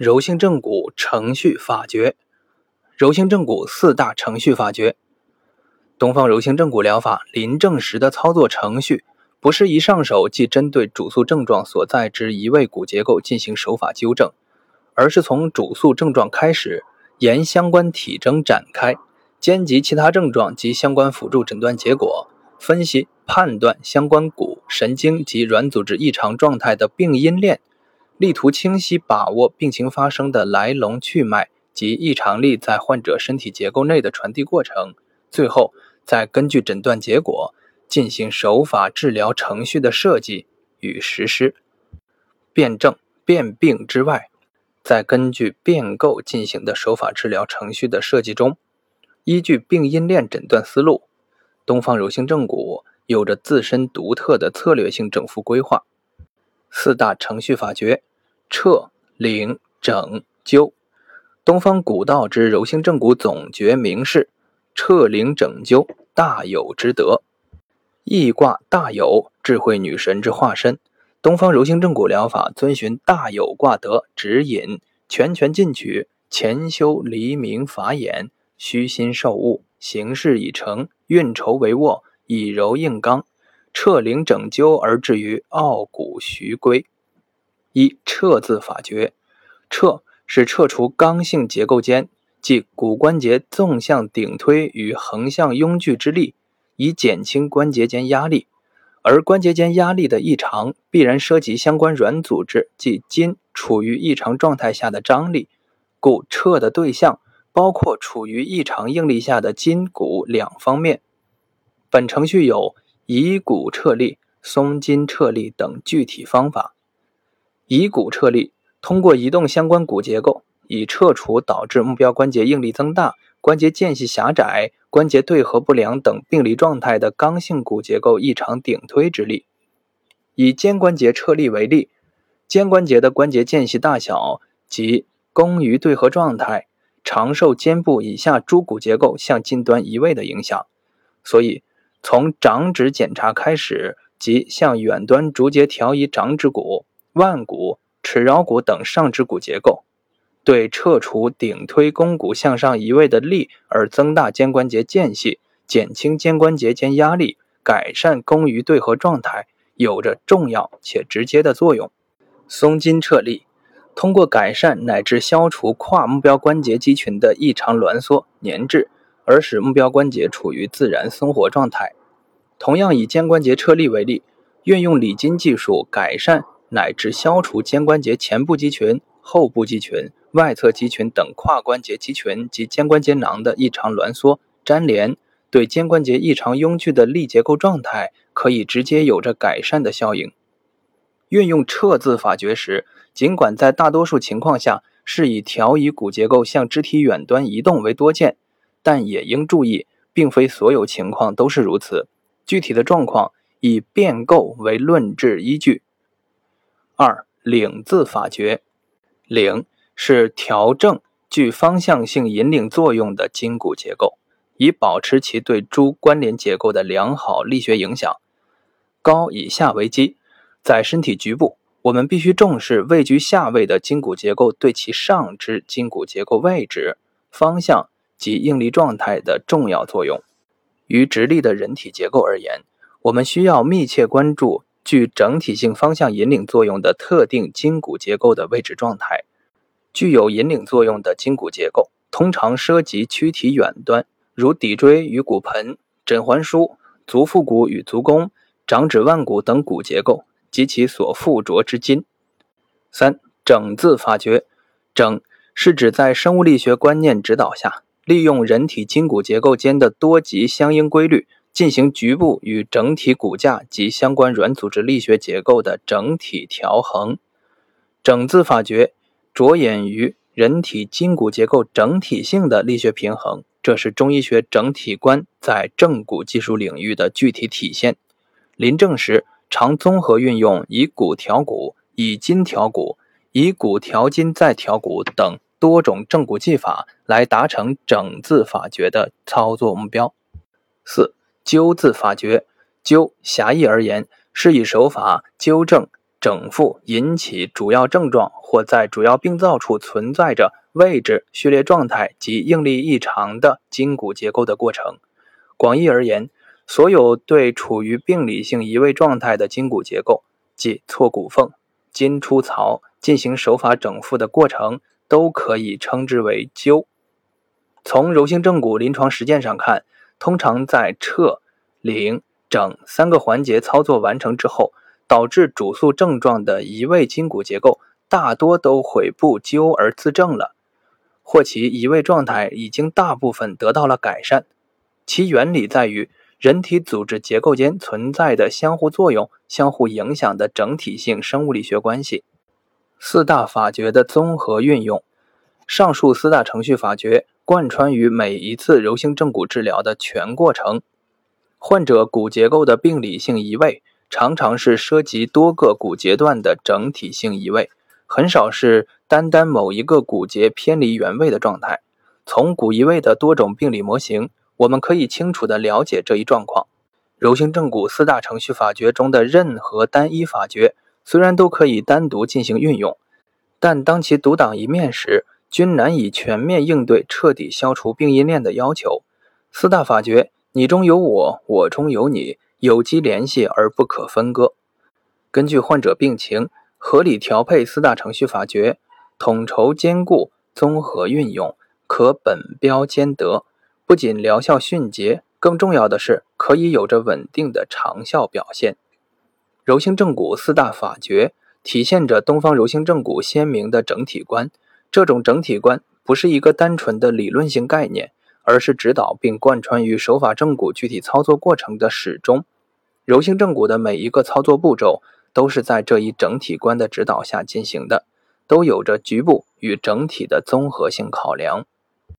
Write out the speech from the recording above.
柔性正骨程序法诀，柔性正骨四大程序法诀。东方柔性正骨疗法临证时的操作程序，不是一上手即针对主诉症状所在之一位骨结构进行手法纠正，而是从主诉症状开始，沿相关体征展开，兼及其他症状及相关辅助诊断结果，分析判断相关骨神经及软组织异常状态的病因链。力图清晰把握病情发生的来龙去脉及异常力在患者身体结构内的传递过程，最后再根据诊断结果进行手法治疗程序的设计与实施。辨证辨病之外，在根据变构进行的手法治疗程序的设计中，依据病因链诊断思路，东方柔性正骨有着自身独特的策略性整复规划。四大程序法诀。彻、领、整、灸，东方古道之柔性正骨总诀名是彻、领、整、灸，大有之德。易卦大有，智慧女神之化身。东方柔性正骨疗法遵循大有卦德指引，拳拳进取，潜修黎明法眼，虚心受物，行事已成，运筹帷幄，以柔应刚，彻灵整灸而至于傲骨徐归。一撤字法诀，撤是撤除刚性结构间，即骨关节纵向顶推与横向拥聚之力，以减轻关节间压力。而关节间压力的异常，必然涉及相关软组织即筋处于异常状态下的张力，故撤的对象包括处于异常应力下的筋骨两方面。本程序有移骨撤力、松筋撤力等具体方法。移骨撤力，通过移动相关骨结构，以撤除导致目标关节应力增大、关节间隙狭窄、关节对合不良等病理状态的刚性骨结构异常顶推之力。以肩关节撤力为例，肩关节的关节间隙大小及弓于对合状态，常受肩部以下诸骨结构向近端移位的影响，所以从掌指检查开始，即向远端逐节调移掌指骨。腕骨、尺桡骨等上肢骨结构，对撤除顶推肱骨向上移位的力而增大肩关节间隙，减轻肩关节间压力，改善弓于对合状态，有着重要且直接的作用。松筋撤力，通过改善乃至消除跨目标关节肌群的异常挛缩粘滞，而使目标关节处于自然松活状态。同样以肩关节撤力为例，运用理筋技术改善。乃至消除肩关节前部肌群、后部肌群、外侧肌群等跨关节肌群及肩关节囊的异常挛缩、粘连，对肩关节异常拥聚的力结构状态，可以直接有着改善的效应。运用撤字法诀时，尽管在大多数情况下是以调移骨结构向肢体远端移动为多见，但也应注意，并非所有情况都是如此。具体的状况以变构为论治依据。二领字法诀，领是调正具方向性引领作用的筋骨结构，以保持其对诸关联结构的良好力学影响。高以下为基，在身体局部，我们必须重视位居下位的筋骨结构对其上肢筋骨结构位置、方向及应力状态的重要作用。于直立的人体结构而言，我们需要密切关注。具整体性方向引领作用的特定筋骨结构的位置状态，具有引领作用的筋骨结构通常涉及躯体远端，如骶椎与骨盆、枕环枢、足腹骨与足弓、掌指腕骨等骨结构及其所附着之筋。三整字法诀，整是指在生物力学观念指导下，利用人体筋骨结构间的多级相应规律。进行局部与整体骨架及相关软组织力学结构的整体调衡。整字法诀着眼于人体筋骨结构整体性的力学平衡，这是中医学整体观在正骨技术领域的具体体现。临证时，常综合运用以骨调骨、以筋调骨、以骨调筋再调骨等多种正骨技法，来达成整字法诀的操作目标。四。灸字法诀，灸狭义而言，是以手法纠正整复引起主要症状或在主要病灶处存在着位置、序列状态及应力异常的筋骨结构的过程。广义而言，所有对处于病理性移位状态的筋骨结构，即错骨缝、筋出槽，进行手法整复的过程，都可以称之为灸。从柔性正骨临床实践上看，通常在撤、领、整三个环节操作完成之后。导致主诉症状的移位筋骨结构大多都悔不纠而自正了，或其移位状态已经大部分得到了改善。其原理在于人体组织结构间存在的相互作用、相互影响的整体性生物力学关系。四大法诀的综合运用，上述四大程序法诀贯穿于每一次柔性正骨治疗的全过程。患者骨结构的病理性移位。常常是涉及多个骨节段的整体性移位，很少是单单某一个骨节偏离原位的状态。从骨移位的多种病理模型，我们可以清楚地了解这一状况。柔性正骨四大程序法诀中的任何单一法诀，虽然都可以单独进行运用，但当其独当一面时，均难以全面应对彻底消除病因链的要求。四大法诀，你中有我，我中有你。有机联系而不可分割。根据患者病情，合理调配四大程序法诀，统筹兼顾，综合运用，可本标兼得。不仅疗效迅捷，更重要的是可以有着稳定的长效表现。柔性正骨四大法诀体现着东方柔性正骨鲜明的整体观。这种整体观不是一个单纯的理论性概念。而是指导并贯穿于手法正骨具体操作过程的始终。柔性正骨的每一个操作步骤都是在这一整体观的指导下进行的，都有着局部与整体的综合性考量。